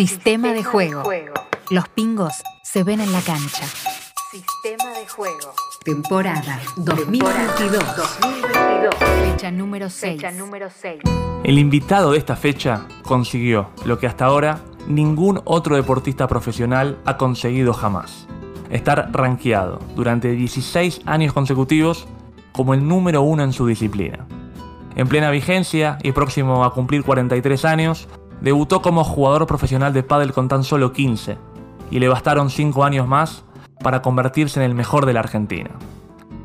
Sistema de juego. Los pingos se ven en la cancha. Sistema de juego. Temporada 2022. 2022. Fecha número 6. Fecha número 6. El invitado de esta fecha consiguió lo que hasta ahora ningún otro deportista profesional ha conseguido jamás. Estar rankeado durante 16 años consecutivos como el número uno en su disciplina. En plena vigencia y próximo a cumplir 43 años, debutó como jugador profesional de pádel con tan solo 15 y le bastaron 5 años más para convertirse en el mejor de la Argentina.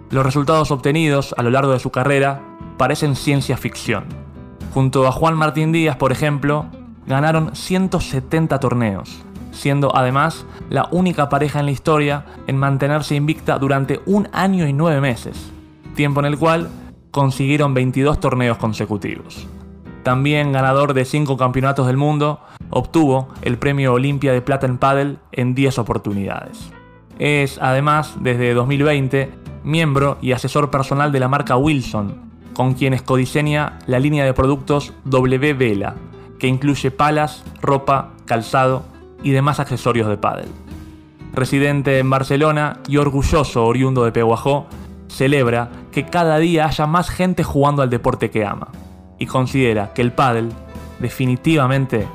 Los resultados obtenidos a lo largo de su carrera parecen ciencia ficción. Junto a Juan Martín Díaz, por ejemplo, ganaron 170 torneos, siendo además la única pareja en la historia en mantenerse invicta durante un año y nueve meses, tiempo en el cual consiguieron 22 torneos consecutivos. También ganador de 5 campeonatos del mundo, obtuvo el premio Olimpia de Plata en Paddle en 10 oportunidades. Es además, desde 2020, miembro y asesor personal de la marca Wilson, con quienes codiseña la línea de productos W Vela, que incluye palas, ropa, calzado y demás accesorios de pádel. Residente en Barcelona y orgulloso oriundo de Peguajó, celebra que cada día haya más gente jugando al deporte que ama y considera que el pádel definitivamente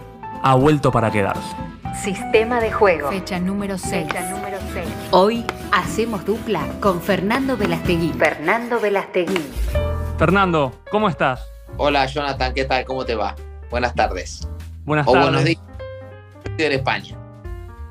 ha vuelto para quedarse. Sistema de juego. Fecha número 6. Fecha número 6. Hoy hacemos dupla con Fernando Velastegui. Fernando Velastegui. Fernando, ¿cómo estás? Hola Jonathan, ¿qué tal? ¿Cómo te va? Buenas tardes. Buenas o tardes. buenos días. Estoy en España.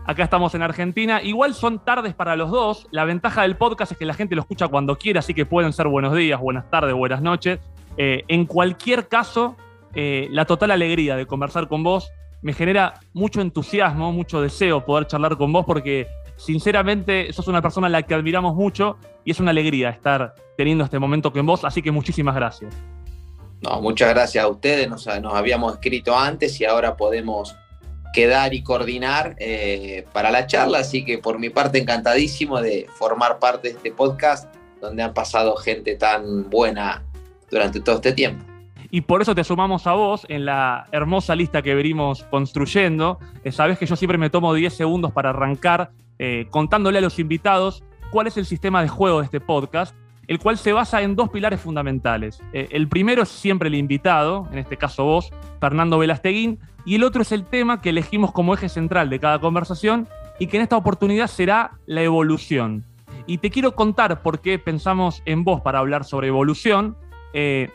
Acá estamos en Argentina. Igual son tardes para los dos. La ventaja del podcast es que la gente lo escucha cuando quiera, así que pueden ser buenos días, buenas tardes, buenas noches. Eh, en cualquier caso, eh, la total alegría de conversar con vos me genera mucho entusiasmo, mucho deseo poder charlar con vos porque sinceramente sos una persona a la que admiramos mucho y es una alegría estar teniendo este momento con vos, así que muchísimas gracias. No, muchas gracias a ustedes. Nos, habíamos escrito antes y ahora podemos quedar y coordinar eh, para la charla. Así que por mi parte, encantadísimo de formar parte de este podcast donde han pasado gente tan buena durante todo este tiempo. Y por eso te sumamos a vos en la hermosa lista que venimos construyendo. Sabes que yo siempre me tomo 10 segundos para arrancar eh, contándole a los invitados cuál es el sistema de juego de este podcast, el cual se basa en dos pilares fundamentales. Eh, el primero es siempre el invitado, en este caso vos, Fernando Velasteguín, y el otro es el tema que elegimos como eje central de cada conversación y que en esta oportunidad será la evolución. Y te quiero contar por qué pensamos en vos para hablar sobre evolución. Eh,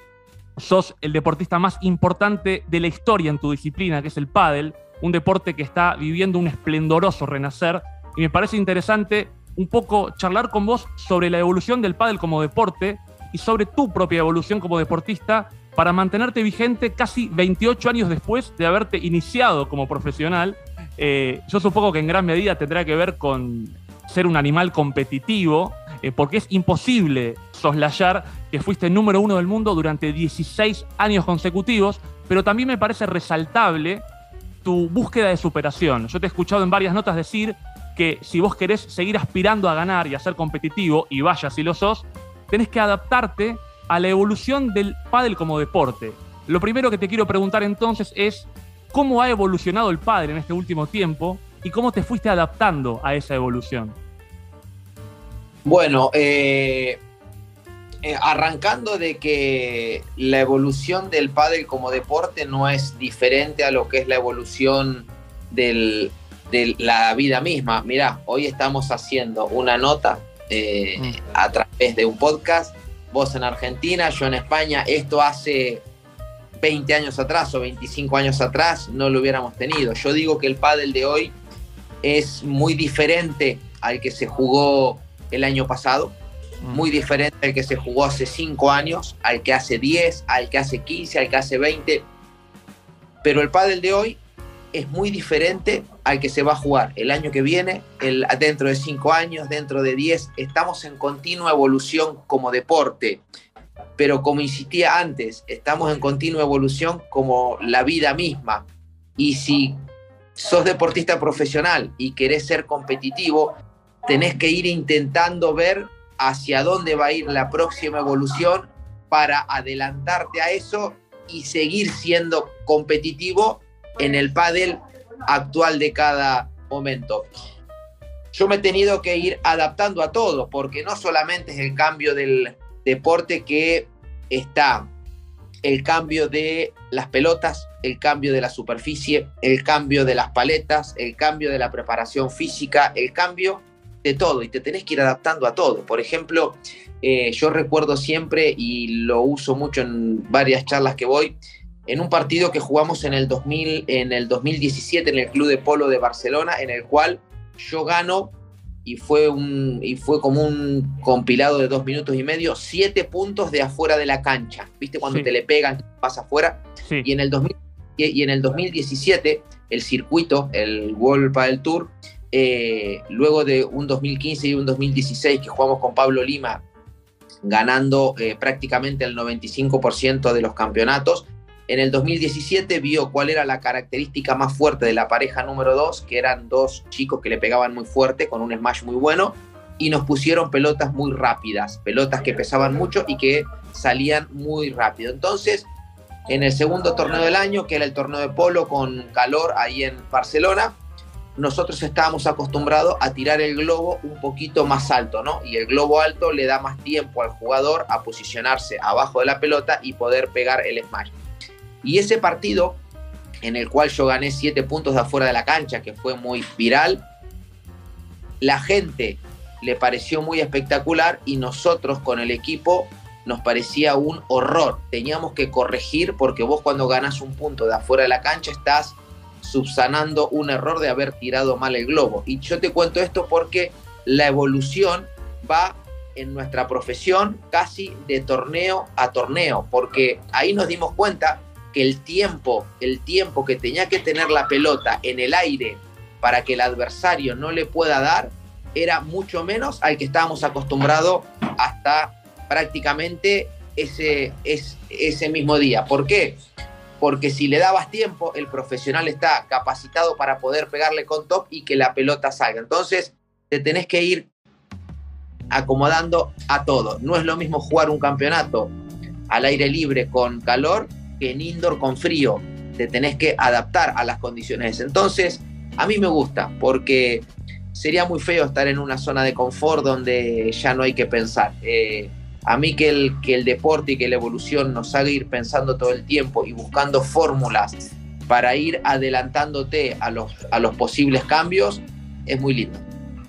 sos el deportista más importante de la historia en tu disciplina, que es el pádel, un deporte que está viviendo un esplendoroso renacer. Y me parece interesante un poco charlar con vos sobre la evolución del pádel como deporte y sobre tu propia evolución como deportista para mantenerte vigente casi 28 años después de haberte iniciado como profesional. Eh, yo supongo que en gran medida tendrá que ver con ser un animal competitivo, eh, porque es imposible soslayar que fuiste número uno del mundo durante 16 años consecutivos, pero también me parece resaltable tu búsqueda de superación. Yo te he escuchado en varias notas decir que si vos querés seguir aspirando a ganar y a ser competitivo, y vaya si lo sos, tenés que adaptarte a la evolución del pádel como deporte. Lo primero que te quiero preguntar entonces es cómo ha evolucionado el pádel en este último tiempo y cómo te fuiste adaptando a esa evolución. Bueno, eh, eh, arrancando de que la evolución del pádel como deporte no es diferente a lo que es la evolución del, de la vida misma. Mirá, hoy estamos haciendo una nota eh, Mm. a través de un podcast, vos en Argentina, yo en España, esto hace 20 años atrás o 25 años atrás no lo hubiéramos tenido. Yo digo que el pádel de hoy es muy diferente al que se jugó el año pasado, muy diferente al que se jugó hace 5 años, al que hace 10, al que hace 15, al que hace 20. Pero el pádel de hoy es muy diferente al que se va a jugar el año que viene, el, dentro de 5 años, dentro de 10. Estamos en continua evolución como deporte. Pero como insistía antes, estamos en continua evolución como la vida misma. Y si sos deportista profesional y querés ser competitivo, tenés que ir intentando ver hacia dónde va a ir la próxima evolución para adelantarte a eso y seguir siendo competitivo en el pádel actual de cada momento. Yo me he tenido que ir adaptando a todo, porque no solamente es el cambio del deporte que está el cambio de las pelotas, el cambio de la superficie, el cambio de las paletas, el cambio de la preparación física, el cambio de todo y te tenés que ir adaptando a todo. Por ejemplo, eh, yo recuerdo siempre y lo uso mucho en varias charlas que voy, en un partido que jugamos en el, 2000, en el 2017 en el Club de Polo de Barcelona, en el cual yo gano y fue, un, y fue como un compilado de dos minutos y medio, siete puntos de afuera de la cancha. ¿Viste cuando te le pegan, pasa afuera? Y, en el y, en el 2017, el circuito, el World Padel Tour, eh, luego de un 2015 y un 2016 que jugamos con Pablo Lima, ganando eh, prácticamente el 95% de los campeonatos, en el 2017 vio cuál era la característica más fuerte de la pareja número 2, que eran dos chicos que le pegaban muy fuerte, con un smash muy bueno, y nos pusieron pelotas muy rápidas, pelotas que pesaban mucho y que salían muy rápido. Entonces, en el segundo torneo del año, que era el torneo de polo con calor ahí en Barcelona, nosotros estábamos acostumbrados a tirar el globo un poquito más alto, ¿no? Y el globo alto le da más tiempo al jugador a posicionarse abajo de la pelota y poder pegar el smash. Y ese partido, en el cual yo gané siete puntos de afuera de la cancha, que fue muy viral, la gente le pareció muy espectacular y nosotros con el equipo nos parecía un horror. Teníamos que corregir porque vos cuando ganas un punto de afuera de la cancha estás subsanando un error de haber tirado mal el globo. Y yo te cuento esto porque la evolución va en nuestra profesión casi de torneo a torneo, porque ahí nos dimos cuenta que el tiempo, el tiempo que tenía que tener la pelota en el aire para que el adversario no le pueda dar, era mucho menos al que estábamos acostumbrados hasta prácticamente ese, ese mismo día. ¿Por qué? Porque si le dabas tiempo, el profesional está capacitado para poder pegarle con top y que la pelota salga. Entonces, te tenés que ir acomodando a todo. No es lo mismo jugar un campeonato al aire libre con calor en indoor con frío. Te tenés que adaptar a las condiciones. Entonces, a mí me gusta porque sería muy feo estar en una zona de confort donde ya no hay que pensar. Eh, a mí que el, que el deporte y que la evolución nos haga ir pensando todo el tiempo y buscando fórmulas para ir adelantándote a los, a los posibles cambios, es muy lindo.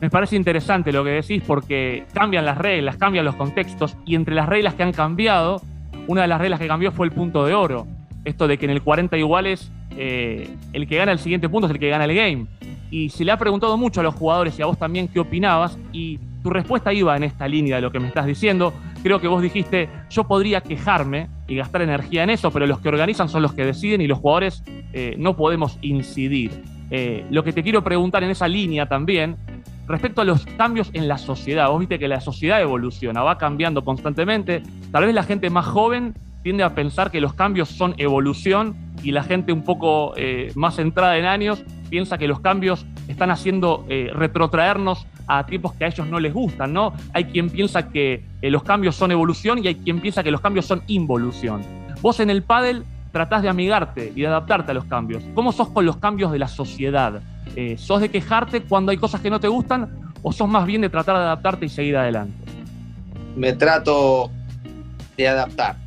Me parece interesante lo que decís porque cambian las reglas, cambian los contextos y entre las reglas que han cambiado una de las reglas que cambió fue el punto de oro. Esto de que en el 40 iguales eh, el que gana el siguiente punto es el que gana el game. Y se le ha preguntado mucho a los jugadores y a vos también qué opinabas y tu respuesta iba en esta línea de lo que me estás diciendo. Creo que vos dijiste, yo podría quejarme y gastar energía en eso, pero los que organizan son los que deciden y los jugadores eh, no podemos incidir. Eh, lo que te quiero preguntar en esa línea también respecto a los cambios en la sociedad. Vos viste que la sociedad evoluciona, va cambiando constantemente. Tal vez la gente más joven tiende a pensar que los cambios son evolución y la gente un poco eh, más centrada en años piensa que los cambios están haciendo eh, retrotraernos a tiempos que a ellos no les gustan, ¿no? Hay quien piensa que eh, los cambios son evolución y hay quien piensa que los cambios son involución. Vos en el pádel tratás de amigarte y de adaptarte a los cambios. ¿Cómo sos con los cambios de la sociedad? Eh, ¿Sos de quejarte cuando hay cosas que no te gustan o sos más bien de tratar de adaptarte y seguir adelante? Me trato de adaptar,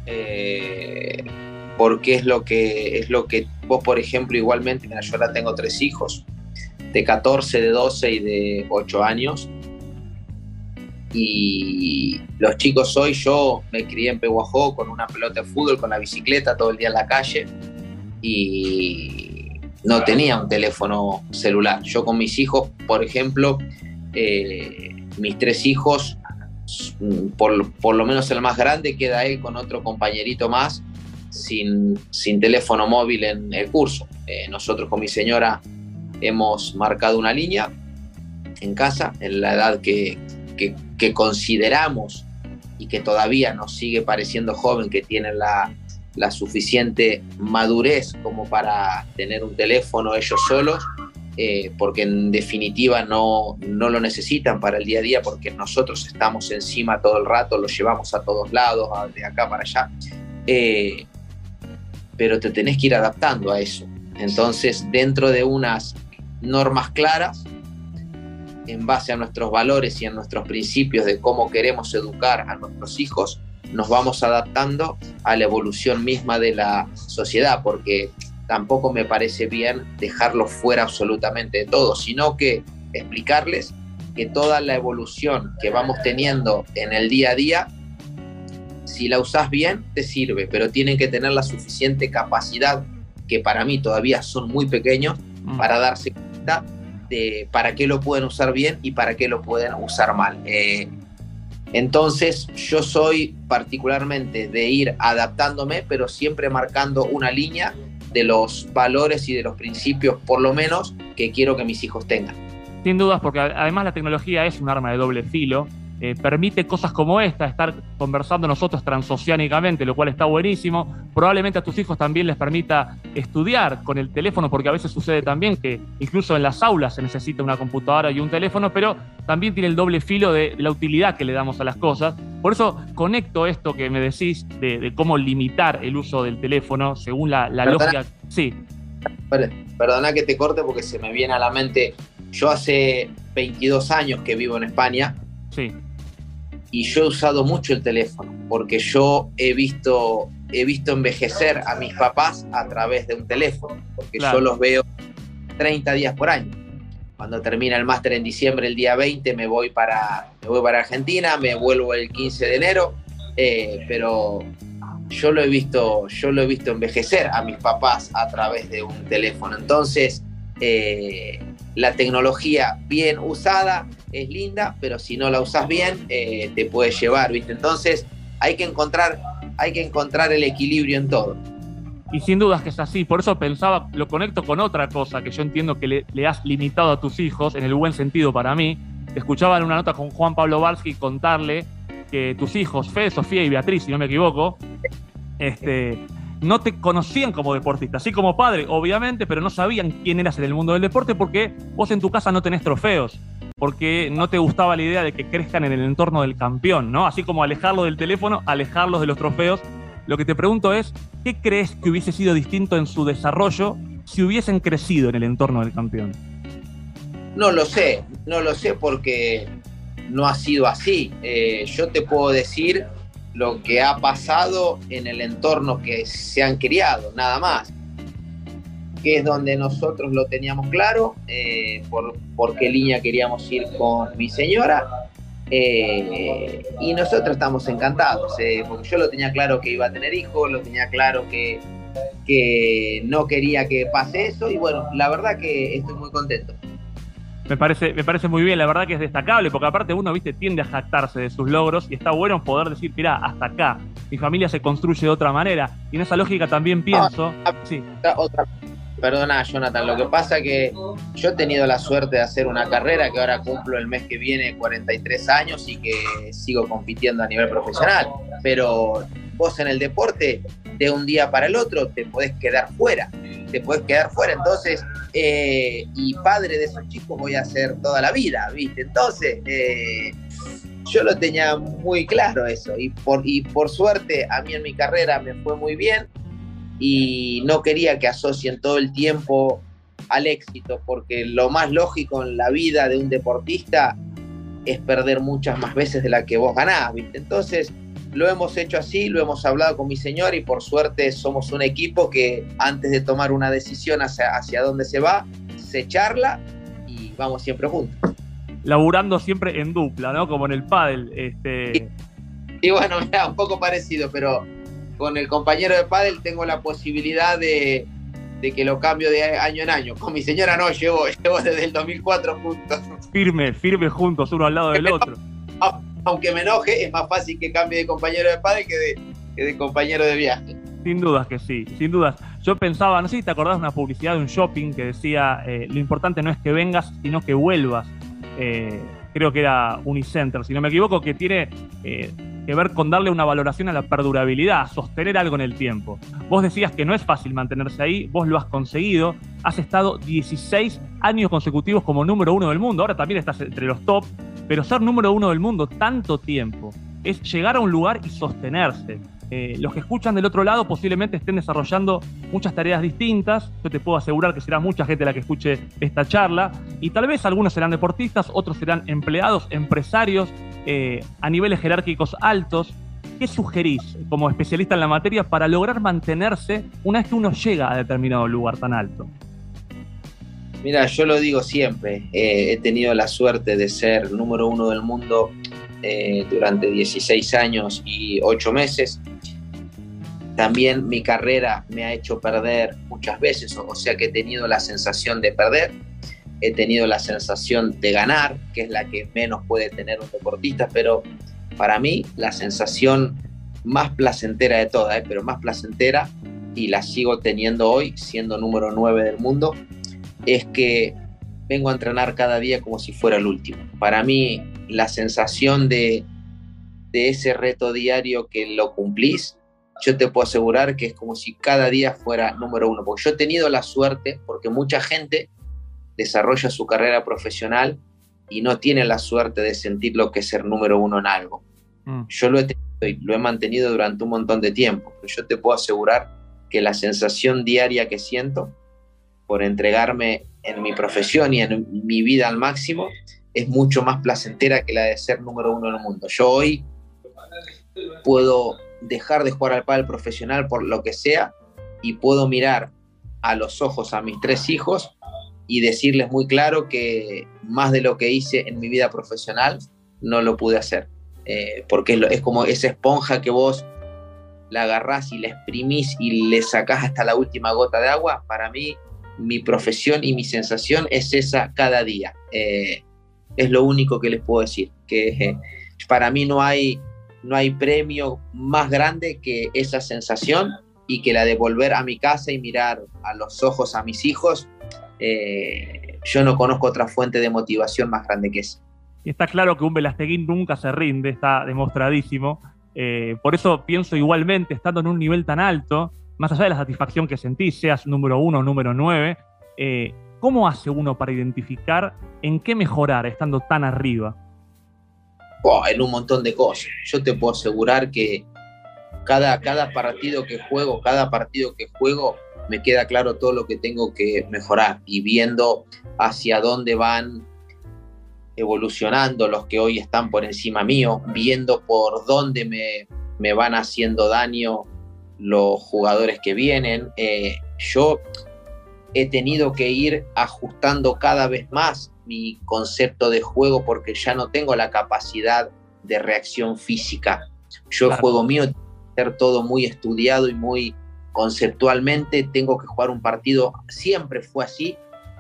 porque es lo, que, es lo que vos, por ejemplo, igualmente, yo ahora tengo tres hijos, de 14, de 12 y de 8 años, y los chicos hoy, yo me crié en Pehuajó con una pelota de fútbol, con la bicicleta todo el día en la calle y no tenía un teléfono celular. Yo con mis hijos, por ejemplo, eh, mis tres hijos, por, por, lo menos el más grande, queda él con otro compañerito más sin, sin teléfono móvil en el curso. Eh, nosotros con mi señora hemos marcado una línea en casa, en la edad que, que, consideramos y que todavía nos sigue pareciendo joven, que tienen la, suficiente madurez como para tener un teléfono ellos solos, eh, porque en definitiva no, no, lo necesitan para el día a día, porque nosotros estamos encima todo el rato, lo llevamos a todos lados, de acá para allá. Eh, pero te tenés que ir adaptando a eso. Entonces, dentro de unas normas claras, en base a nuestros valores y a nuestros principios de cómo queremos educar a nuestros hijos, nos vamos adaptando a la evolución misma de la sociedad, porque tampoco me parece bien dejarlos fuera absolutamente de todo, sino que explicarles que toda la evolución que vamos teniendo en el día a día, si la usas bien, te sirve, pero tienen que tener la suficiente capacidad, que para mí todavía son muy pequeños, mm. para darse cuenta de para qué lo pueden usar bien y para qué lo pueden usar mal. Eh, entonces yo soy particularmente de ir adaptándome, pero siempre marcando una línea de los valores y de los principios, por lo menos, que quiero que mis hijos tengan. Sin dudas, porque además la tecnología es un arma de doble filo. Eh, permite cosas como esta, estar conversando nosotros transoceánicamente, lo cual está buenísimo. Probablemente a tus hijos también les permita estudiar con el teléfono, porque a veces sucede también que incluso en las aulas se necesita una computadora y un teléfono, pero también tiene el doble filo de, la utilidad que le damos a las cosas. Por eso conecto esto que me decís de, cómo limitar el uso del teléfono según la, la lógica. Sí. Perdona que te corte porque se me viene a la mente yo hace 22 años que vivo en España. Sí. Y yo he usado mucho el teléfono, porque yo he visto, he visto envejecer a mis papás a través de un teléfono, porque yo los veo 30 días por año. Cuando termina el máster en diciembre, el día 20, me voy para, me voy para Argentina, me vuelvo el 15 de enero, eh, pero yo lo he visto, yo lo he visto envejecer a mis papás a través de un teléfono. Entonces, eh, la tecnología bien usada es linda, pero si no la usas bien, eh, te puede llevar, ¿viste? Entonces hay que, encontrar, hay que encontrar el equilibrio en todo. Y sin dudas que es así, por eso pensaba, lo conecto con otra cosa que yo entiendo que le, has limitado a tus hijos, en el buen sentido para mí. Te escuchaba en una nota con Juan Pablo Barsky contarle que tus hijos, Fede, Sofía y Beatriz, si no me equivoco, este, no te conocían como deportista, así como padre, obviamente, pero no sabían quién eras en el mundo del deporte porque vos en tu casa no tenés trofeos, porque no te gustaba la idea de que crezcan en el entorno del campeón, ¿no? Así como alejarlos del teléfono, alejarlos de los trofeos. Lo que te pregunto es, ¿qué crees que hubiese sido distinto en su desarrollo si hubiesen crecido en el entorno del campeón? No lo sé, no lo sé porque no ha sido así. Eh, yo te puedo decir lo que ha pasado en el entorno que se han criado, nada más. Que es donde nosotros lo teníamos claro, eh, por, qué línea queríamos ir con mi señora. Eh, y nosotros estamos encantados, eh, porque yo lo tenía claro que iba a tener hijos, lo tenía claro que, que no quería que pase eso, y bueno, la verdad que estoy muy contento. Me parece, me parece muy bien, la verdad que es destacable, porque aparte uno, viste, tiende a jactarse de sus logros y está bueno poder decir, mira, hasta acá, mi familia se construye de otra manera. Y en esa lógica también pienso. Ah, sí. Otra, perdona, Jonathan, lo que pasa que yo he tenido la suerte de hacer una carrera que ahora cumplo el mes que viene 43 años y que sigo compitiendo a nivel profesional. Pero vos en el deporte, de un día para el otro, te podés quedar fuera te puedes quedar fuera. Entonces, eh, y padre de esos chicos voy a ser toda la vida, ¿viste? Entonces, eh, yo lo tenía muy claro eso. Y por, y por suerte, a mí en mi carrera me fue muy bien y no quería que asocien todo el tiempo al éxito, porque lo más lógico en la vida de un deportista es perder muchas más veces de la que vos ganás, ¿viste? Entonces, lo hemos hecho así, lo hemos hablado con mi señor y por suerte somos un equipo que antes de tomar una decisión hacia, hacia dónde se va, se charla y vamos siempre juntos. Laburando siempre en dupla, ¿no? Como en el pádel. Este... Y, bueno, mira, un poco parecido, pero con el compañero de pádel tengo la posibilidad de, que lo cambio de año en año. Con mi señora no, llevo, llevo desde el 2004 juntos. Firme, firme juntos, uno al lado del otro. aunque me enoje, es más fácil que cambie de compañero de padre que de, compañero de viaje. Sin dudas que sí, sin dudas. Yo pensaba, no sé si te acordás de una publicidad de un shopping que decía, eh, lo importante no es que vengas, sino que vuelvas. Eh, creo que era Unicenter, si no me equivoco, que tiene eh, que ver con darle una valoración a la perdurabilidad, sostener algo en el tiempo. Vos decías que no es fácil mantenerse ahí, vos lo has conseguido, has estado 16 años consecutivos como número uno del mundo, ahora también estás entre los top, pero ser número uno del mundo tanto tiempo es llegar a un lugar y sostenerse. Eh, los que escuchan del otro lado posiblemente estén desarrollando muchas tareas distintas. Yo te puedo asegurar que será mucha gente la que escuche esta charla. Y tal vez algunos serán deportistas, otros serán empleados, empresarios, eh, a niveles jerárquicos altos. ¿Qué sugerís como especialista en la materia para lograr mantenerse una vez que uno llega a determinado lugar tan alto? Mira, yo lo digo siempre, eh, he tenido la suerte de ser número uno del mundo eh, durante 16 años y 8 meses. También mi carrera me ha hecho perder muchas veces, o sea que he tenido la sensación de perder, he tenido la sensación de ganar, que es la que menos puede tener un deportista, pero para mí la sensación más placentera de todas, eh, pero más placentera, y la sigo teniendo hoy, siendo número 9 del mundo, es que vengo a entrenar cada día como si fuera el último. Para mí, la sensación de, de ese reto diario que lo cumplís, yo te puedo asegurar que es como si cada día fuera número uno. Porque yo he tenido la suerte, porque mucha gente desarrolla su carrera profesional y no tiene la suerte de sentir lo que es ser número uno en algo. Mm. Yo lo he tenido y lo he mantenido durante un montón de tiempo, pero yo te puedo asegurar que la sensación diaria que siento por entregarme en mi profesión y en mi vida al máximo es mucho más placentera que la de ser número uno en el mundo. Yo hoy puedo dejar de jugar al pádel profesional por lo que sea y puedo mirar a los ojos a mis tres hijos y decirles muy claro que más de lo que hice en mi vida profesional no lo pude hacer. Eh, porque es, como esa esponja que vos la agarrás y la exprimís y le sacás hasta la última gota de agua. Para mí mi profesión y mi sensación es esa cada día. Eh, es lo único que les puedo decir, que eh, para mí no hay, no hay premio más grande que esa sensación y que la de volver a mi casa y mirar a los ojos a mis hijos. Eh, yo no conozco otra fuente de motivación más grande que esa. Y está claro que un Velasteguín nunca se rinde, está demostradísimo. por eso pienso igualmente, estando en un nivel tan alto, más allá de la satisfacción que sentís, seas número uno o número nueve, eh, ¿cómo hace uno para identificar en qué mejorar estando tan arriba? en un montón de cosas. Yo te puedo asegurar que cada, cada partido que juego, cada partido que juego, me queda claro todo lo que tengo que mejorar y viendo hacia dónde van evolucionando los que hoy están por encima mío, viendo por dónde me, me van haciendo daño los jugadores que vienen. Eh, yo he tenido que ir ajustando cada vez más mi concepto de juego porque ya no tengo la capacidad de reacción física. Yo el juego mío ser todo muy estudiado y muy conceptualmente, tengo que jugar un partido, siempre fue así,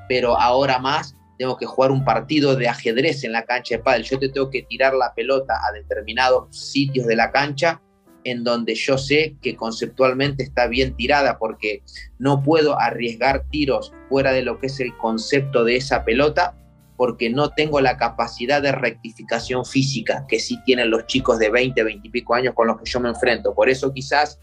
pero ahora más tengo que jugar un partido de ajedrez en la cancha de pádel. Yo te tengo que tirar la pelota a determinados sitios de la cancha en donde yo sé que conceptualmente está bien tirada porque no puedo arriesgar tiros fuera de lo que es el concepto de esa pelota porque no tengo la capacidad de rectificación física que sí tienen los chicos de 20, 20 y pico años con los que yo me enfrento. Por eso quizás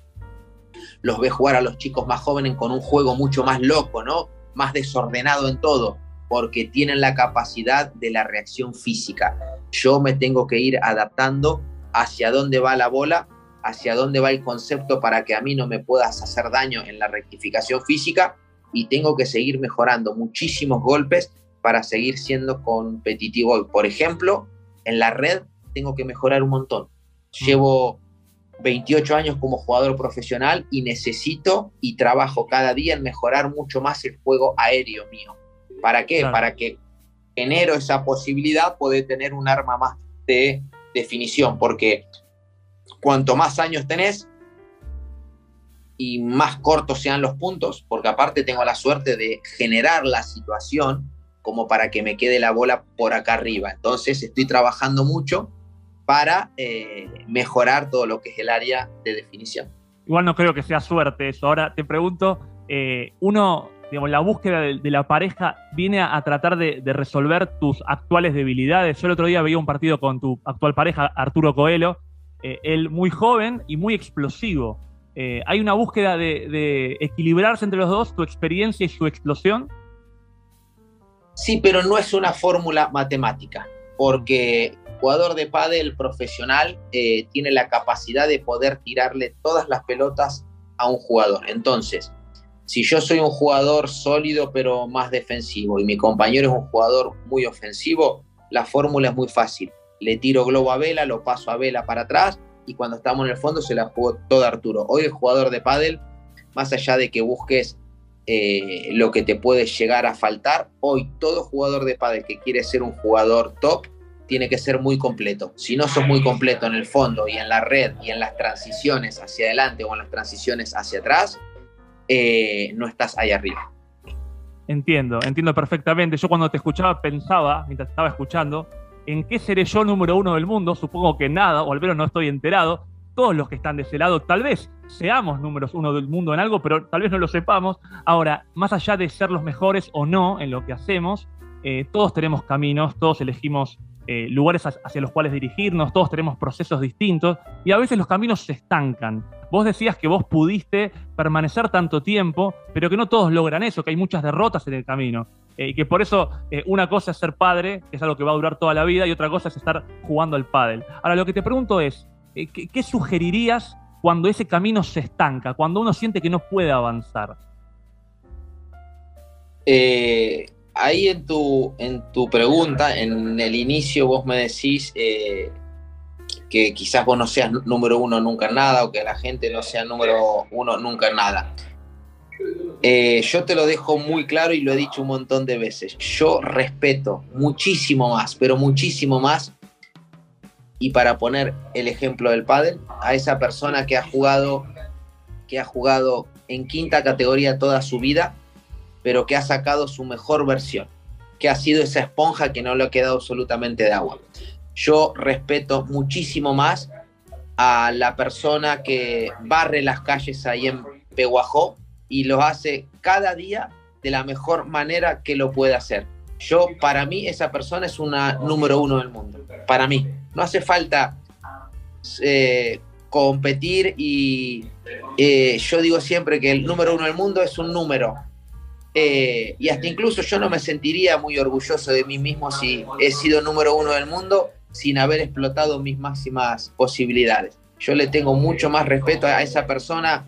los ve jugar a los chicos más jóvenes con un juego mucho más loco, ¿no? Más desordenado en todo, porque tienen la capacidad de la reacción física. Yo me tengo que ir adaptando hacia dónde va la bola hacia dónde va el concepto para que a mí no me puedas hacer daño en la rectificación física y tengo que seguir mejorando muchísimos golpes para seguir siendo competitivo. Por ejemplo, en la red tengo que mejorar un montón. Llevo 28 años como jugador profesional y necesito y trabajo cada día en mejorar mucho más el juego aéreo mío. ¿Para qué? Para que genero esa posibilidad de tener un arma más de definición, porque cuanto más años tenés y más cortos sean los puntos, porque aparte tengo la suerte de generar la situación como para que me quede la bola por acá arriba. Entonces estoy trabajando mucho para eh, mejorar todo lo que es el área de definición. Igual no creo que sea suerte eso. Ahora te pregunto, eh, uno, digamos, la búsqueda de, la pareja viene a, tratar de, de, resolver tus actuales debilidades. Yo el otro día veía un partido con tu actual pareja, Arturo Coelho, eh, él muy joven y muy explosivo. Eh, ¿Hay una búsqueda de, equilibrarse entre los dos, tu experiencia y su explosión? Sí, pero no es una fórmula matemática, porque jugador de pádel profesional eh, tiene la capacidad de poder tirarle todas las pelotas a un jugador. Entonces, si yo soy un jugador sólido pero más defensivo y mi compañero es un jugador muy ofensivo, la fórmula es muy fácil. Le tiro globo a Vela, lo paso a Vela para atrás y cuando estamos en el fondo se la jugó todo Arturo. Hoy el jugador de pádel, más allá de que busques eh, lo que te puede llegar a faltar, hoy todo jugador de pádel que quiere ser un jugador top tiene que ser muy completo. Si no sos muy completo en el fondo y en la red y en las transiciones hacia adelante o en las transiciones hacia atrás, eh, no estás ahí arriba. Entiendo, entiendo perfectamente. Yo cuando te escuchaba pensaba, mientras estaba escuchando, en qué seré yo número uno del mundo. Supongo que nada, o al menos no estoy enterado. Todos los que están de ese lado, tal vez seamos números uno del mundo en algo, pero tal vez no lo sepamos. Ahora, más allá de ser los mejores o no en lo que hacemos, eh, todos tenemos caminos, todos elegimos eh, lugares hacia los cuales dirigirnos, todos tenemos procesos distintos y a veces los caminos se estancan. Vos decías que vos pudiste permanecer tanto tiempo, pero que no todos logran eso, que hay muchas derrotas en el camino. Eh, y que por eso eh, una cosa es ser padre, que es algo que va a durar toda la vida, y otra cosa es estar jugando al pádel. Ahora, lo que te pregunto es, ¿qué, ¿qué, sugerirías cuando ese camino se estanca, cuando uno siente que no puede avanzar? Eh, ahí en tu, en tu pregunta, en el inicio vos me decís eh, que quizás vos no seas número uno nunca en nada o que la gente no sea número uno nunca en nada. Eh, yo te lo dejo muy claro y lo he dicho un montón de veces. Yo respeto muchísimo más, pero muchísimo más. Y para poner el ejemplo del pádel, a esa persona que ha jugado, que ha jugado en quinta categoría toda su vida, pero que ha sacado su mejor versión, que ha sido esa esponja que no le ha quedado absolutamente de agua. Yo respeto muchísimo más a la persona que barre las calles ahí en Peguajó y lo hace cada día de la mejor manera que lo puede hacer. Yo, para mí, esa persona es una número uno del mundo. Para mí. No hace falta eh, competir y eh, yo digo siempre que el número uno del mundo es un número. Eh, y hasta incluso yo no me sentiría muy orgulloso de mí mismo si he sido número uno del mundo sin haber explotado mis máximas posibilidades. Yo le tengo mucho más respeto a esa persona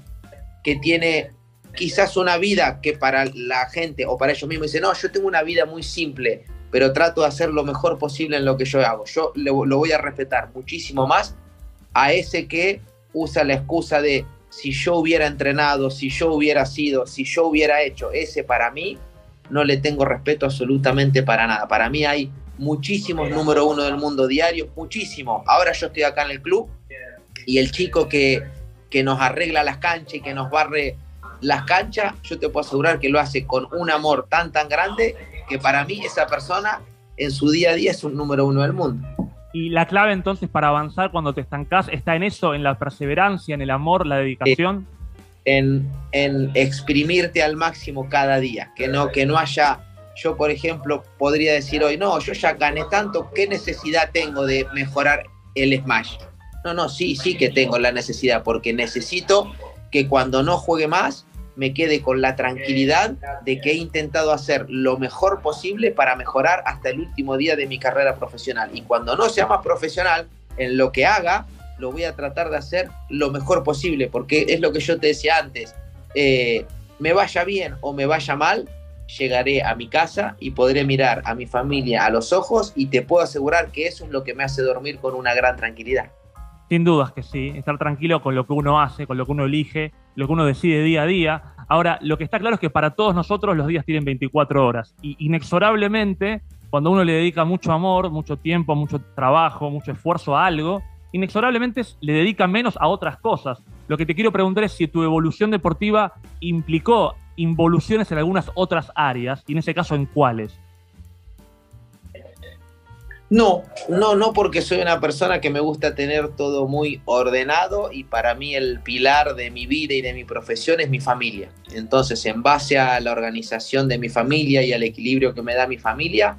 que tiene quizás una vida que para la gente o para ellos mismos dice, no, yo tengo una vida muy simple, pero trato de hacer lo mejor posible en lo que yo hago. Yo lo voy a respetar muchísimo más a ese que usa la excusa de si yo hubiera entrenado, si yo hubiera sido, si yo hubiera hecho ese para mí, no le tengo respeto absolutamente para nada. Para mí hay muchísimos número uno del mundo diario, muchísimos. Ahora yo estoy acá en el club y el chico que, que nos arregla las canchas y que nos barre las canchas, yo te puedo asegurar que lo hace con un amor tan, tan grande que para mí esa persona en su día a día es un número uno del mundo. Y la clave entonces para avanzar cuando te estancas está en eso, en la perseverancia, en el amor, la dedicación. En, en exprimirte al máximo cada día, que no, que no haya, yo por ejemplo podría decir hoy, no, yo ya gané tanto, ¿qué necesidad tengo de mejorar el Smash? No, no, sí, sí que tengo la necesidad, porque necesito que cuando no juegue más, me quede con la tranquilidad de que he intentado hacer lo mejor posible para mejorar hasta el último día de mi carrera profesional. Y cuando no sea más profesional en lo que haga, lo voy a tratar de hacer lo mejor posible, porque es lo que yo te decía antes, eh, me vaya bien o me vaya mal, llegaré a mi casa y podré mirar a mi familia a los ojos y te puedo asegurar que eso es lo que me hace dormir con una gran tranquilidad. Sin dudas que sí, estar tranquilo con lo que uno hace, con lo que uno elige, lo que uno decide día a día. Ahora, lo que está claro es que para todos nosotros los días tienen 24 horas y inexorablemente, cuando uno le dedica mucho amor, mucho tiempo, mucho trabajo, mucho esfuerzo a algo, inexorablemente le dedica menos a otras cosas. Lo que te quiero preguntar es si tu evolución deportiva implicó involuciones en algunas otras áreas y en ese caso en cuáles. No, no, no porque soy una persona que me gusta tener todo muy ordenado y para mí el pilar de mi vida y de mi profesión es mi familia. Entonces, en base a la organización de mi familia y al equilibrio que me da mi familia,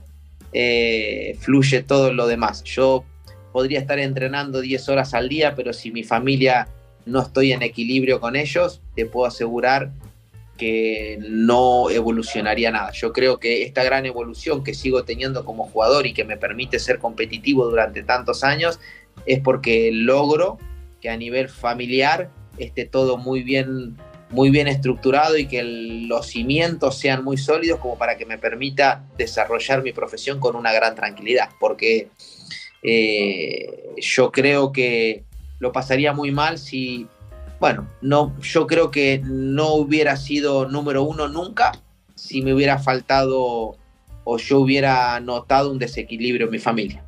eh, fluye todo lo demás. Yo podría estar entrenando 10 horas al día, pero si mi familia no estoy en equilibrio con ellos, te puedo asegurar que no evolucionaría nada. Yo creo que esta gran evolución que sigo teniendo como jugador y que me permite ser competitivo durante tantos años es porque logro que a nivel familiar esté todo muy bien, muy bien estructurado y que los cimientos sean muy sólidos como para que me permita desarrollar mi profesión con una gran tranquilidad. Porque eh, yo creo que lo pasaría muy mal si bueno, no, yo creo que no hubiera sido número uno nunca si me hubiera faltado o yo hubiera notado un desequilibrio en mi familia.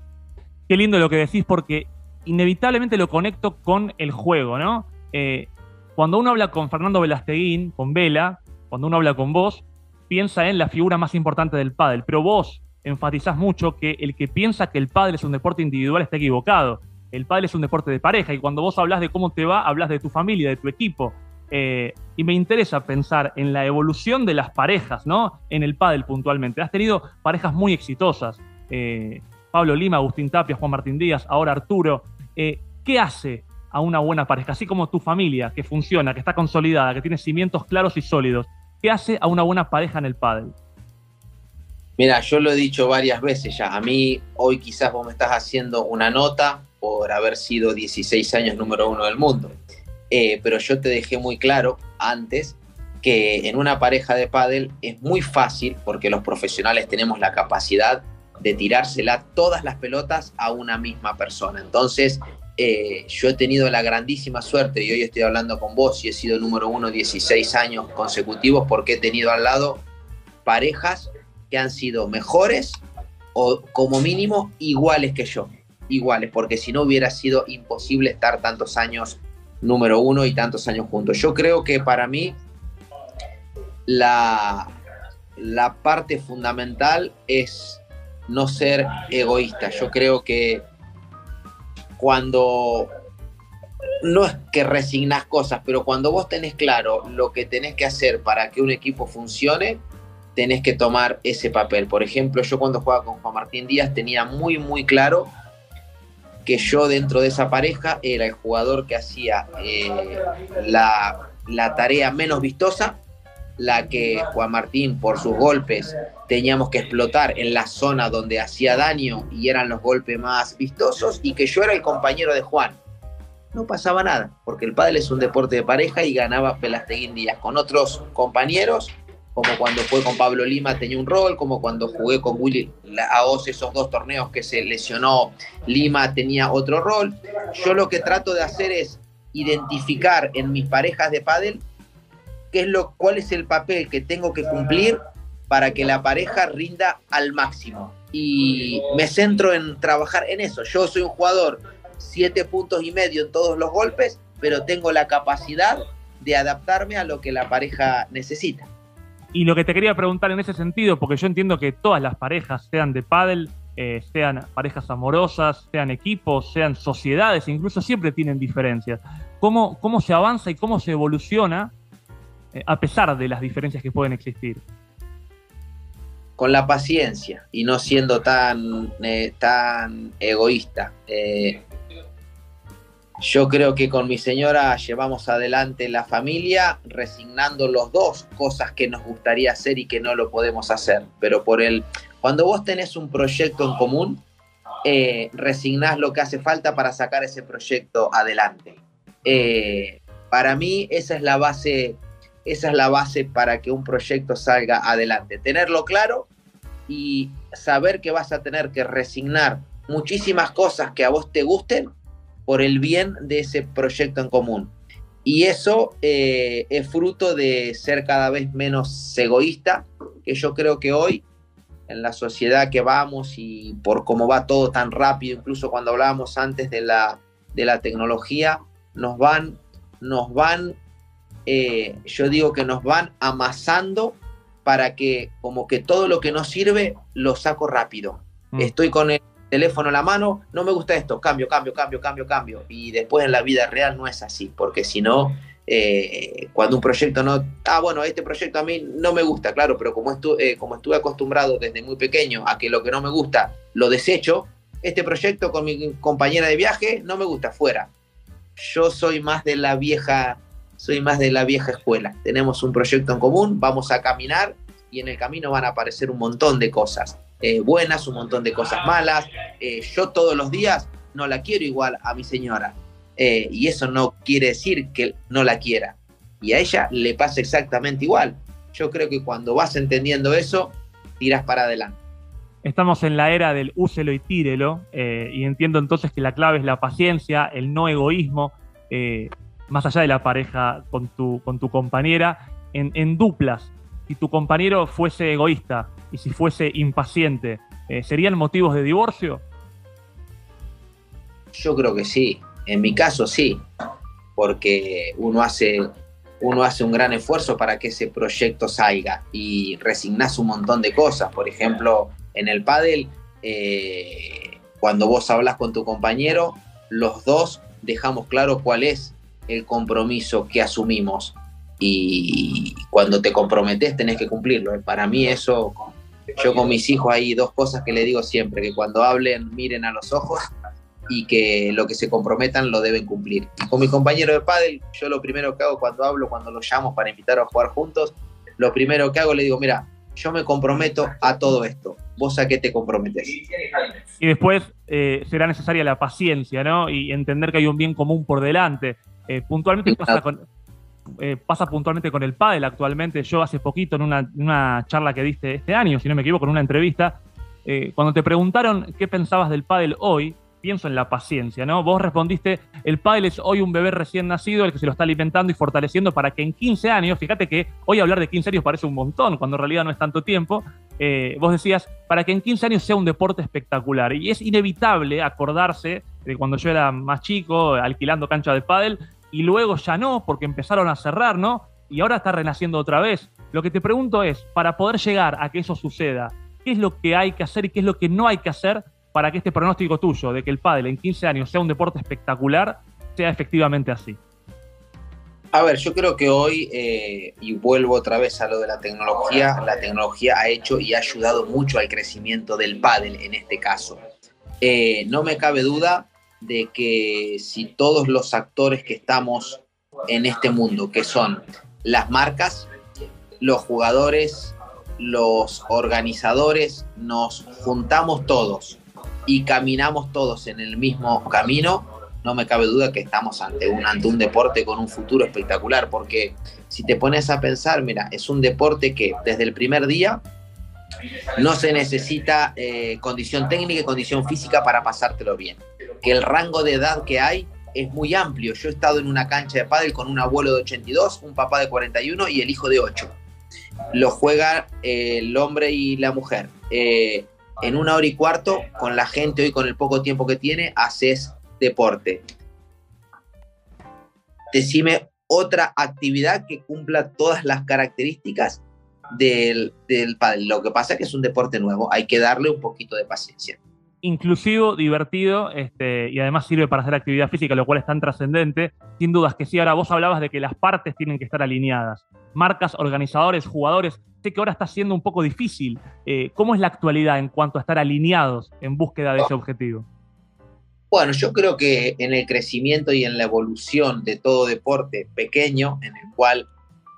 Qué lindo lo que decís porque inevitablemente lo conecto con el juego, ¿no? Eh, cuando uno habla con Fernando Velasteguín, con Vela, cuando uno habla con vos, piensa en la figura más importante del pádel, pero vos enfatizás mucho que el que piensa que el pádel es un deporte individual está equivocado el pádel es un deporte de pareja y cuando vos hablas de cómo te va, hablas de tu familia, de tu equipo. Eh, y me interesa pensar en la evolución de las parejas, ¿no? En el pádel puntualmente. Has tenido parejas muy exitosas. Eh, Pablo Lima, Agustín Tapia, Juan Martín Díaz, ahora Arturo. Eh, ¿Qué hace a una buena pareja? Así como tu familia, que funciona, que está consolidada, que tiene cimientos claros y sólidos. ¿Qué hace a una buena pareja en el pádel? Mira, yo lo he dicho varias veces ya. A mí hoy quizás vos me estás haciendo una nota por haber sido 16 años número uno del mundo. Eh, pero yo te dejé muy claro antes que en una pareja de pádel es muy fácil porque los profesionales tenemos la capacidad de tirársela todas las pelotas a una misma persona. Entonces, eh, yo he tenido la grandísima suerte y hoy estoy hablando con vos y he sido número uno 16 años consecutivos porque he tenido al lado parejas que han sido mejores o como mínimo iguales que yo iguales, porque si no hubiera sido imposible estar tantos años número uno y tantos años juntos. Yo creo que para mí la, la parte fundamental es no ser egoísta. Yo creo que cuando no es que resignas cosas, pero cuando vos tenés claro lo que tenés que hacer para que un equipo funcione, tenés que tomar ese papel. Por ejemplo, yo cuando jugaba con Juan Martín Díaz tenía muy, muy claro que yo dentro de esa pareja era el jugador que hacía eh, la, tarea menos vistosa, la que Juan Martín por sus golpes teníamos que explotar en la zona donde hacía daño y eran los golpes más vistosos y que yo era el compañero de Juan. No pasaba nada, porque el pádel es un deporte de pareja y ganaba Pelasteguín Díaz con otros compañeros como cuando fue con Pablo Lima tenía un rol, como cuando jugué con Willy Aos esos dos torneos que se lesionó Lima tenía otro rol. Yo lo que trato de hacer es identificar en mis parejas de pádel qué es lo, cuál es el papel que tengo que cumplir para que la pareja rinda al máximo. Y me centro en trabajar en eso. Yo soy un jugador siete puntos y medio en todos los golpes, pero tengo la capacidad de adaptarme a lo que la pareja necesita. Y lo que te quería preguntar en ese sentido, porque yo entiendo que todas las parejas, sean de pádel, eh, sean parejas amorosas, sean equipos, sean sociedades, incluso siempre tienen diferencias. ¿Cómo, cómo se avanza y cómo se evoluciona eh, a pesar de las diferencias que pueden existir? Con la paciencia y no siendo tan, eh, tan egoísta. Yo creo que con mi señora llevamos adelante la familia resignando los dos cosas que nos gustaría hacer y que no lo podemos hacer. Pero por el, cuando vos tenés un proyecto en común, eh, resignás lo que hace falta para sacar ese proyecto adelante. Eh, para mí esa es la base, esa es la base para que un proyecto salga adelante. Tenerlo claro y saber que vas a tener que resignar muchísimas cosas que a vos te gusten por el bien de ese proyecto en común. Y eso eh, es fruto de ser cada vez menos egoísta, que yo creo que hoy, en la sociedad que vamos y por cómo va todo tan rápido, incluso cuando hablábamos antes de la, de la tecnología, nos van, nos van, eh, yo digo que nos van amasando para que como que todo lo que nos sirve lo saco rápido. Mm. Estoy con el teléfono en la mano, no me gusta esto, cambio, cambio, cambio, cambio, cambio. Y después en la vida real no es así, porque si no, eh, cuando un proyecto no, ah, bueno, este proyecto a mí no me gusta, claro, pero como, eh, como estuve acostumbrado desde muy pequeño a que lo que no me gusta lo desecho, este proyecto con mi compañera de viaje no me gusta, fuera. Yo soy más de la vieja soy más de la vieja escuela. Tenemos un proyecto en común, vamos a caminar y en el camino van a aparecer un montón de cosas eh, buenas, un montón de cosas malas. Eh, yo todos los días no la quiero igual a mi señora. Eh, y eso no quiere decir que no la quiera. Y a ella le pasa exactamente igual. Yo creo que cuando vas entendiendo eso, tiras para adelante. Estamos en la era del úselo y tírelo, y entiendo entonces que la clave es la paciencia, el no egoísmo, más allá de la pareja con tu, con tu compañera, en, duplas. Si tu compañero fuese egoísta y si fuese impaciente, eh, ¿serían motivos de divorcio? Yo creo que sí. En mi caso sí, porque uno hace, uno hace un gran esfuerzo para que ese proyecto salga y resignas un montón de cosas. Por ejemplo, en el pádel, eh, cuando vos hablas con tu compañero, los dos dejamos claro cuál es el compromiso que asumimos. Y cuando te comprometes tenés que cumplirlo. Para mí eso, yo con mis hijos hay dos cosas que le digo siempre, que cuando hablen miren a los ojos y que lo que se comprometan lo deben cumplir. con mi compañero de pádel, yo lo primero que hago cuando hablo, cuando lo llamo para invitar a jugar juntos, lo primero que hago le digo, mira, yo me comprometo a todo esto. ¿Vos a qué te comprometes? Y después eh, será necesaria la paciencia, ¿no? Y entender que hay un bien común por delante. Eh, puntualmente eh, pasa, puntualmente con el pádel actualmente. Yo hace poquito en una, charla que diste este año, si no me equivoco, en una entrevista, eh, cuando te preguntaron qué pensabas del pádel hoy, pienso en la paciencia, ¿no? Vos respondiste, el pádel es hoy un bebé recién nacido, el que se lo está alimentando y fortaleciendo para que en 15 años, fíjate que hoy hablar de 15 años parece un montón, cuando en realidad no es tanto tiempo, vos decías, para que en 15 años sea un deporte espectacular. Y es inevitable acordarse de cuando yo era más chico, alquilando cancha de pádel, y luego ya no, porque empezaron a cerrar, ¿no? Y ahora está renaciendo otra vez. Lo que te pregunto es, para poder llegar a que eso suceda, ¿qué es lo que hay que hacer y qué es lo que no hay que hacer para que este pronóstico tuyo de que el pádel en 15 años sea un deporte espectacular sea efectivamente así? A ver, yo creo que hoy, eh, y vuelvo otra vez a lo de la tecnología, la tecnología ha hecho y ha ayudado mucho al crecimiento del pádel en este caso. Eh, no me cabe duda de que si todos los actores que estamos en este mundo, que son las marcas, los jugadores, los organizadores, nos juntamos todos y caminamos todos en el mismo camino, no me cabe duda que estamos ante un, ante un deporte con un futuro espectacular, porque si te pones a pensar, mira, es un deporte que desde el primer día no se necesita eh, condición técnica y condición física para pasártelo bien que el rango de edad que hay es muy amplio. Yo he estado en una cancha de pádel con un abuelo de 82, un papá de 41 y el hijo de 8. Lo juega eh, el hombre y la mujer. Eh, en una hora y cuarto, con la gente hoy, con el poco tiempo que tiene, haces deporte. Decime otra actividad que cumpla todas las características del, del pádel. Lo que pasa es que es un deporte nuevo, hay que darle un poquito de paciencia inclusivo, divertido este, y además sirve para hacer actividad física, lo cual es tan trascendente. Sin dudas que sí, ahora vos hablabas de que las partes tienen que estar alineadas. Marcas, organizadores, jugadores. Sé que ahora está siendo un poco difícil. Eh, ¿Cómo es la actualidad en cuanto a estar alineados en búsqueda de ese objetivo? Bueno, yo creo que en el crecimiento y en la evolución de todo deporte pequeño, en el cual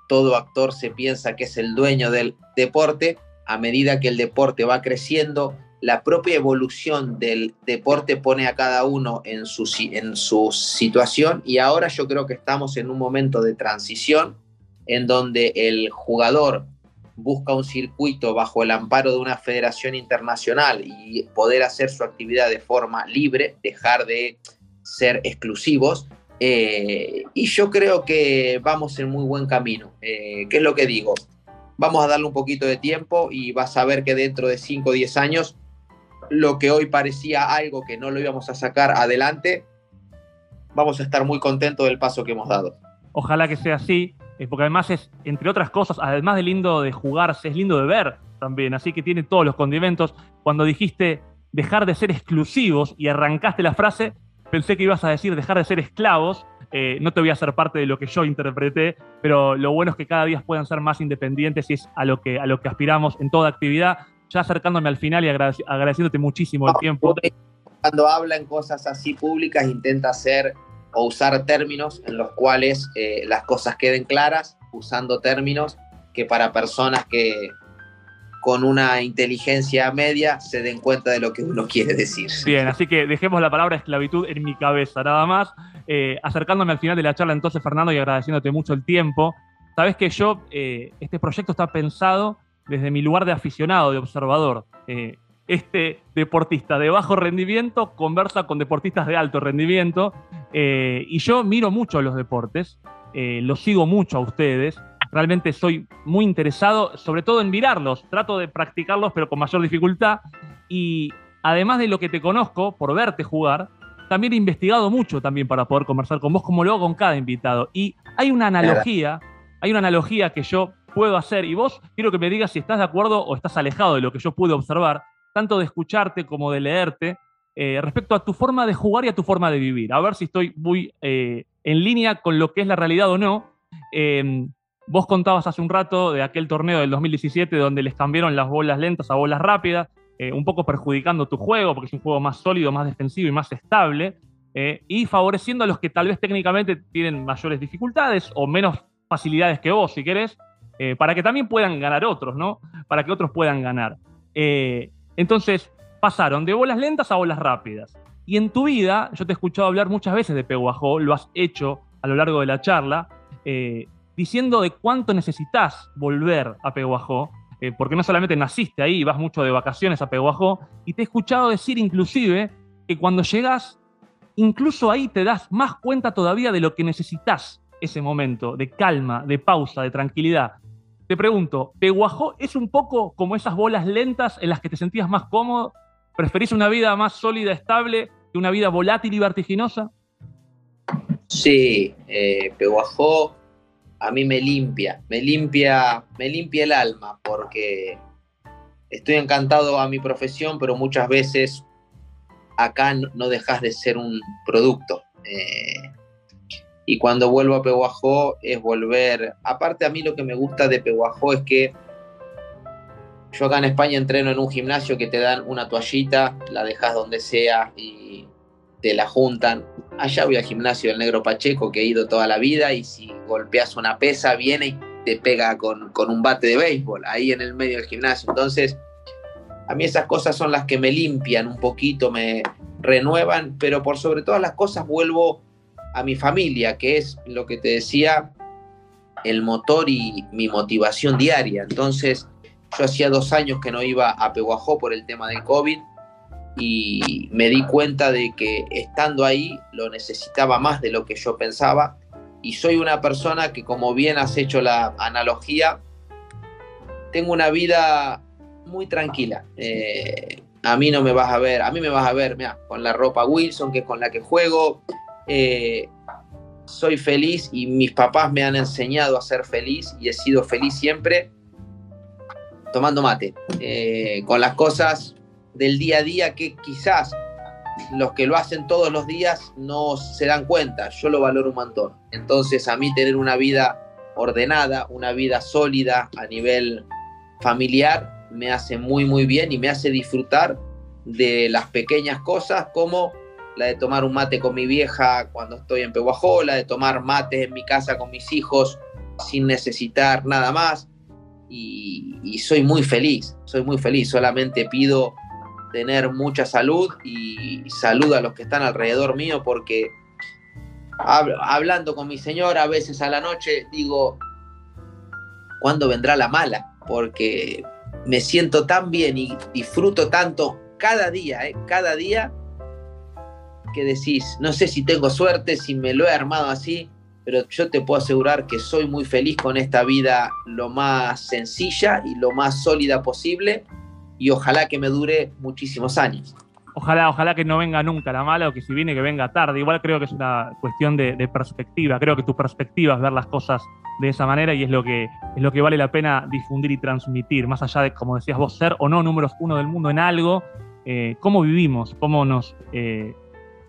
todo actor se piensa que es el dueño del deporte, a medida que el deporte va creciendo, la propia evolución del deporte pone a cada uno en su, en su situación y ahora yo creo que estamos en un momento de transición en donde el jugador busca un circuito bajo el amparo de una federación internacional y poder hacer su actividad de forma libre, dejar de ser exclusivos. Eh, y yo creo que vamos en muy buen camino. Eh, ¿Qué es lo que digo? Vamos a darle un poquito de tiempo y vas a ver que dentro de 5 o 10 años lo que hoy parecía algo que no lo íbamos a sacar adelante, vamos a estar muy contentos del paso que hemos dado. Ojalá que sea así, eh, porque además es, entre otras cosas, además de lindo de jugarse, es lindo de ver también, así que tiene todos los condimentos. Cuando dijiste dejar de ser exclusivos y arrancaste la frase, pensé que ibas a decir dejar de ser esclavos. Eh, no te voy a hacer parte de lo que yo interpreté, pero lo bueno es que cada día puedan ser más independientes y es a lo que, a lo que aspiramos en toda actividad ya acercándome al final y agradeciéndote muchísimo el tiempo. Cuando habla en cosas así públicas intenta ser o usar términos en los cuales eh, las cosas queden claras, usando términos que para personas que con una inteligencia media se den cuenta de lo que uno quiere decir. Bien, así que dejemos la palabra esclavitud en mi cabeza, nada más. Eh, acercándome al final de la charla entonces, Fernando, y agradeciéndote mucho el tiempo. Sabes que yo, eh, este proyecto está pensado desde mi lugar de aficionado, de observador. Eh, este deportista de bajo rendimiento conversa con deportistas de alto rendimiento y yo miro mucho los deportes, los sigo mucho a ustedes realmente soy muy interesado, sobre todo en mirarlos. Trato de practicarlos, pero con mayor dificultad. Y además de lo que te conozco, por verte jugar, también he investigado mucho también para poder conversar con vos, como lo hago con cada invitado. Y hay una analogía, hay una analogía que yo puedo hacer, y vos quiero que me digas si estás de acuerdo o estás alejado de lo que yo pude observar, tanto de escucharte como de leerte, eh, respecto a tu forma de jugar y a tu forma de vivir. A ver si estoy muy eh, en línea con lo que es la realidad o no. Eh, Vos contabas hace un rato de aquel torneo del 2017 donde les cambiaron las bolas lentas a bolas rápidas, eh, un poco perjudicando tu juego porque es un juego más sólido, más defensivo y más estable, y favoreciendo a los que tal vez técnicamente tienen mayores dificultades o menos facilidades que vos, si querés, eh, para que también puedan ganar otros, ¿no? Para que otros puedan ganar. entonces, pasaron de bolas lentas a bolas rápidas. Y en tu vida, yo te he escuchado hablar muchas veces de Peguajó, lo has hecho a lo largo de la charla, diciendo de cuánto necesitas volver a Peguajó, eh, porque no solamente naciste ahí, vas mucho de vacaciones a Peguajó, y te he escuchado decir inclusive que cuando llegas, incluso ahí te das más cuenta todavía de lo que necesitas ese momento, de calma, de pausa, de tranquilidad. Te pregunto, ¿Peguajó es un poco como esas bolas lentas en las que te sentías más cómodo? ¿Preferís una vida más sólida, estable, que una vida volátil y vertiginosa? Sí, eh, Peguajó a mí me limpia, me limpia, me limpia el alma, porque estoy encantado a mi profesión, pero muchas veces acá no dejas de ser un producto. Eh, y cuando vuelvo a Peguajó es volver. Aparte, a mí lo que me gusta de Peguajó es que yo acá en España entreno en un gimnasio que te dan una toallita, la dejas donde sea y te la juntan. Allá voy al gimnasio del Negro Pacheco, que he ido toda la vida, y si golpeas una pesa, viene y te pega con, un bate de béisbol, ahí en el medio del gimnasio. Entonces, a mí esas cosas son las que me limpian un poquito, me renuevan, pero por sobre todas las cosas vuelvo a mi familia, que es lo que te decía, el motor y mi motivación diaria. Entonces, yo hacía dos años que no iba a Peguajó por el tema del COVID y me di cuenta de que estando ahí lo necesitaba más de lo que yo pensaba y soy una persona que como bien has hecho la analogía, tengo una vida muy tranquila. Eh, a mí no me vas a ver, a mí me vas a ver mira, con la ropa Wilson, que es con la que juego. Eh, soy feliz y mis papás me han enseñado a ser feliz y he sido feliz siempre tomando mate, eh, con las cosas del día a día que quizás los que lo hacen todos los días no se dan cuenta. Yo lo valoro un montón. Entonces a mí tener una vida ordenada, una vida sólida a nivel familiar, me hace muy, muy bien y me hace disfrutar de las pequeñas cosas como la de tomar un mate con mi vieja cuando estoy en Peguajó, la de tomar mates en mi casa con mis hijos sin necesitar nada más. Y, y soy muy feliz, soy muy feliz. Solamente pido tener mucha salud y salud a los que están alrededor mío porque hablando con mi señora a veces a la noche digo, ¿cuándo vendrá la mala? Porque me siento tan bien y disfruto tanto cada día, ¿eh? cada día, que decís, no sé si tengo suerte, si me lo he armado así, pero yo te puedo asegurar que soy muy feliz con esta vida lo más sencilla y lo más sólida posible y ojalá que me dure muchísimos años. Ojalá, ojalá que no venga nunca la mala o que si viene que venga tarde. Igual creo que es una cuestión de, perspectiva. Creo que tu perspectiva es ver las cosas de esa manera y es lo que es lo que vale la pena difundir y transmitir, más allá de, como decías vos, ser o no números uno del mundo en algo, eh, cómo vivimos, cómo nos eh,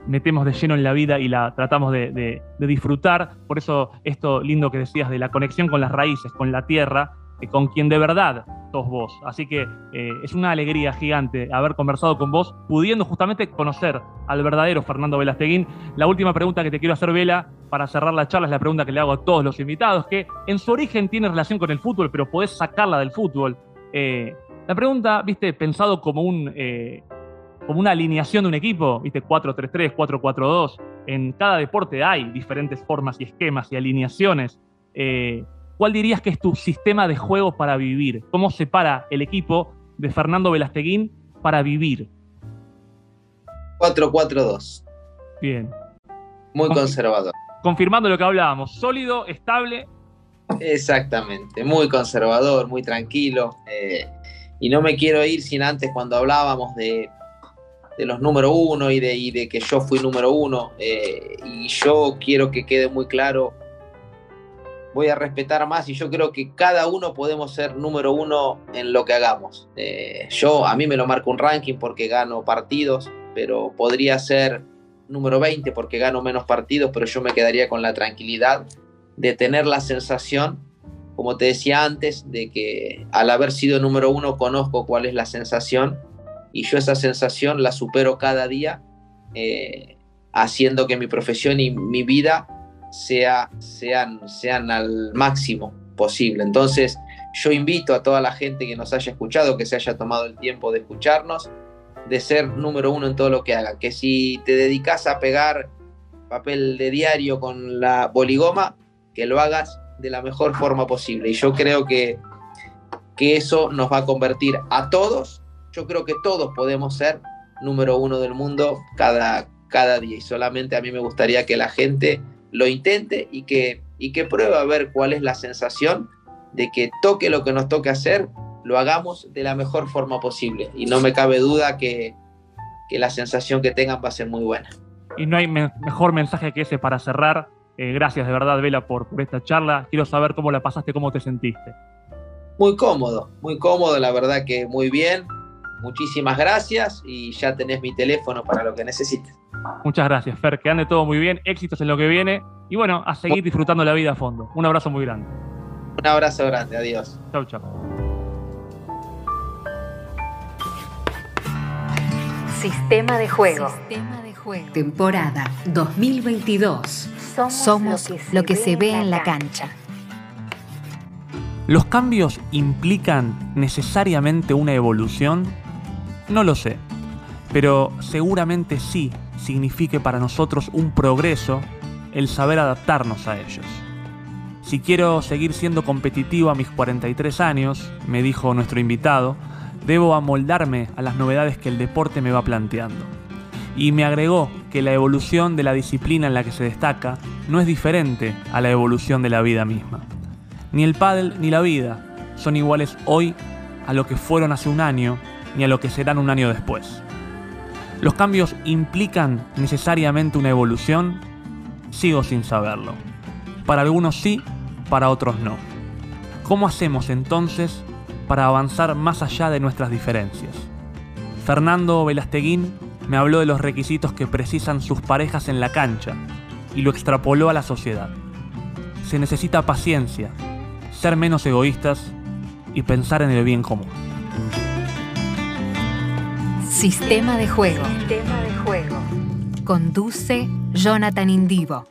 metemos de lleno en la vida y la tratamos de, disfrutar. Por eso esto lindo que decías de la conexión con las raíces, con la tierra, con quien de verdad sos vos. Así que eh, es una alegría gigante haber conversado con vos, pudiendo justamente conocer al verdadero Fernando Velasteguín. La última pregunta que te quiero hacer, Vela, para cerrar la charla, es la pregunta que le hago a todos los invitados, que en su origen tiene relación con el fútbol, pero podés sacarla del fútbol. Eh, la pregunta, viste, pensado como un, como una alineación de un equipo, ¿viste? 4-3-3, 4-4-2. En cada deporte hay diferentes formas y esquemas y alineaciones. Eh, ¿Cuál dirías que es tu sistema de juego para vivir? ¿Cómo separa el equipo de Fernando Velasteguín para vivir? 4-4-2. Bien. Muy conservador. Confirmando lo que hablábamos, sólido, estable. Exactamente, muy conservador, muy tranquilo. Eh, y no me quiero ir sin antes cuando hablábamos de de los número uno y de, de que yo fui número uno. Eh, y yo quiero que quede muy claro, voy a respetar más y yo creo que cada uno podemos ser número uno en lo que hagamos. Eh, yo, a mí me lo marco un ranking porque gano partidos, pero podría ser número 20 porque gano menos partidos, pero yo me quedaría con la tranquilidad de tener la sensación, como te decía antes, de que al haber sido número uno conozco cuál es la sensación y yo esa sensación la supero cada día eh, haciendo que mi profesión y mi vida sea, sean, sean al máximo posible. Entonces yo invito a toda la gente que nos haya escuchado, que se haya tomado el tiempo de escucharnos, de ser número uno en todo lo que haga. Que si te dedicas a pegar papel de diario con la boligoma, que lo hagas de la mejor forma posible. Y yo creo que, que eso nos va a convertir a todos yo creo que todos podemos ser número uno del mundo cada, cada día y solamente a mí me gustaría que la gente lo intente y que, y que pruebe a ver cuál es la sensación de que toque lo que nos toque hacer, lo hagamos de la mejor forma posible. Y no me cabe duda que, que la sensación que tengan va a ser muy buena. Y no hay mejor mensaje que ese para cerrar. Eh, gracias de verdad, Vela, por, por esta charla. Quiero saber cómo la pasaste, cómo te sentiste. Muy cómodo, muy cómodo, la verdad que muy bien muchísimas gracias y ya tenés mi teléfono para lo que necesites. Muchas gracias, Fer. Que ande todo muy bien, éxitos en lo que viene y bueno, a seguir disfrutando la vida a fondo. Un abrazo muy grande. Un abrazo grande, adiós. Chau, chau. Sistema de juego. Sistema de juego. Temporada 2022. Somos, lo que se, ve, en la cancha. ¿Los cambios implican necesariamente una evolución? No lo sé, pero seguramente sí signifique para nosotros un progreso el saber adaptarnos a ellos. Si quiero seguir siendo competitivo a mis 43 años, me dijo nuestro invitado, debo amoldarme a las novedades que el deporte me va planteando. Y me agregó que la evolución de la disciplina en la que se destaca no es diferente a la evolución de la vida misma. Ni el pádel ni la vida son iguales hoy a lo que fueron hace un año ni a lo que serán un año después. ¿Los cambios implican necesariamente una evolución? Sigo sin saberlo. Para algunos sí, para otros no. ¿Cómo hacemos entonces para avanzar más allá de nuestras diferencias? Fernando Velasteguín me habló de los requisitos que precisan sus parejas en la cancha y lo extrapoló a la sociedad. Se necesita paciencia, ser menos egoístas y pensar en el bien común. Sistema de juego. Sistema de juego. Conduce Jonathan Indivo.